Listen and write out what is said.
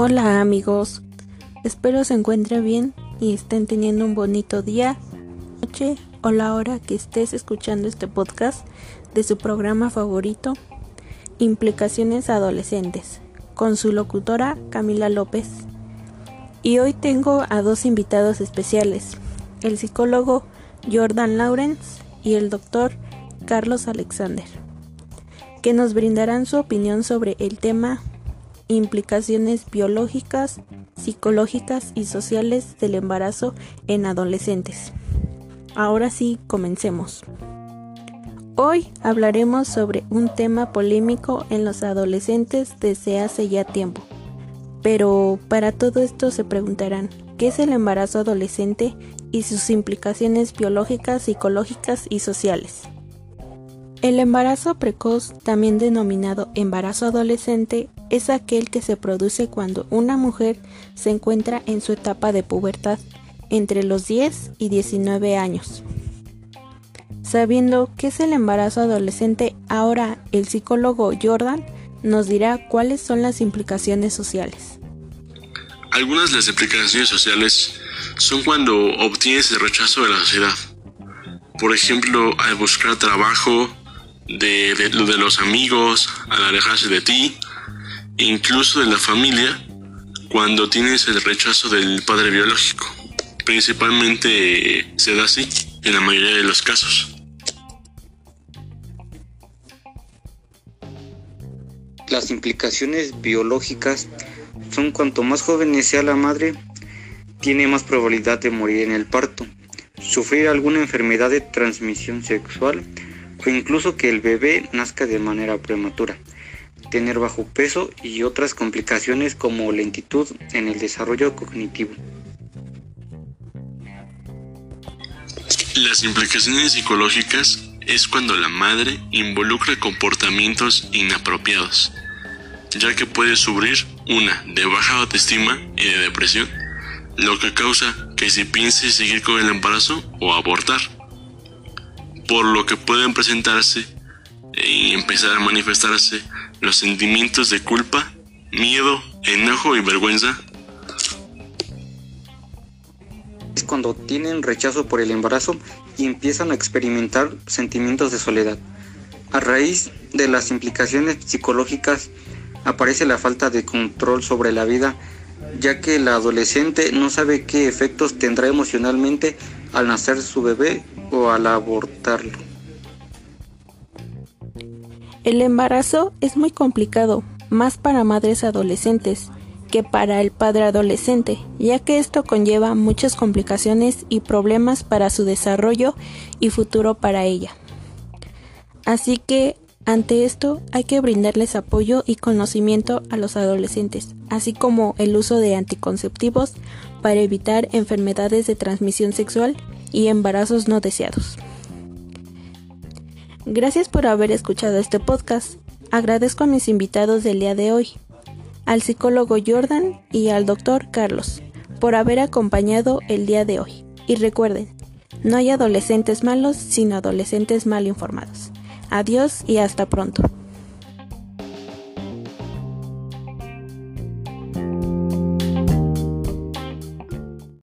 Hola amigos, espero se encuentren bien y estén teniendo un bonito día, noche o la hora que estés escuchando este podcast de su programa favorito, Implicaciones Adolescentes, con su locutora Camila López. Y hoy tengo a dos invitados especiales, el psicólogo Jordan Lawrence y el doctor Carlos Alexander, que nos brindarán su opinión sobre el tema implicaciones biológicas, psicológicas y sociales del embarazo en adolescentes. Ahora sí, comencemos. Hoy hablaremos sobre un tema polémico en los adolescentes desde hace ya tiempo. Pero para todo esto se preguntarán, ¿qué es el embarazo adolescente y sus implicaciones biológicas, psicológicas y sociales? El embarazo precoz, también denominado embarazo adolescente, es aquel que se produce cuando una mujer se encuentra en su etapa de pubertad, entre los 10 y 19 años. Sabiendo qué es el embarazo adolescente, ahora el psicólogo Jordan nos dirá cuáles son las implicaciones sociales. Algunas de las implicaciones sociales son cuando obtienes el rechazo de la sociedad. Por ejemplo, al buscar trabajo, de, de, los amigos, al alejarse de ti, incluso de la familia, cuando tienes el rechazo del padre biológico. Principalmente se da así en la mayoría de los casos. Las implicaciones biológicas son cuanto más joven sea la madre, tiene más probabilidad de morir en el parto, sufrir alguna enfermedad de transmisión sexual o incluso que el bebé nazca de manera prematura, tener bajo peso y otras complicaciones como lentitud en el desarrollo cognitivo. Las implicaciones psicológicas es cuando la madre involucra comportamientos inapropiados, ya que puede sufrir una de baja autoestima y de depresión, lo que causa que se piense seguir con el embarazo o abortar por lo que pueden presentarse y empezar a manifestarse los sentimientos de culpa, miedo, enojo y vergüenza. Es cuando tienen rechazo por el embarazo y empiezan a experimentar sentimientos de soledad. A raíz de las implicaciones psicológicas aparece la falta de control sobre la vida, ya que el adolescente no sabe qué efectos tendrá emocionalmente al nacer su bebé o al abortarlo. El embarazo es muy complicado, más para madres adolescentes que para el padre adolescente, ya que esto conlleva muchas complicaciones y problemas para su desarrollo y futuro para ella. Así que ante esto hay que brindarles apoyo y conocimiento a los adolescentes, así como el uso de anticonceptivos para evitar enfermedades de transmisión sexual y embarazos no deseados. Gracias por haber escuchado este podcast. Agradezco a mis invitados del día de hoy, al psicólogo Jordan y al doctor Carlos, por haber acompañado el día de hoy. Y recuerden, no hay adolescentes malos, sino adolescentes mal informados. Adiós y hasta pronto.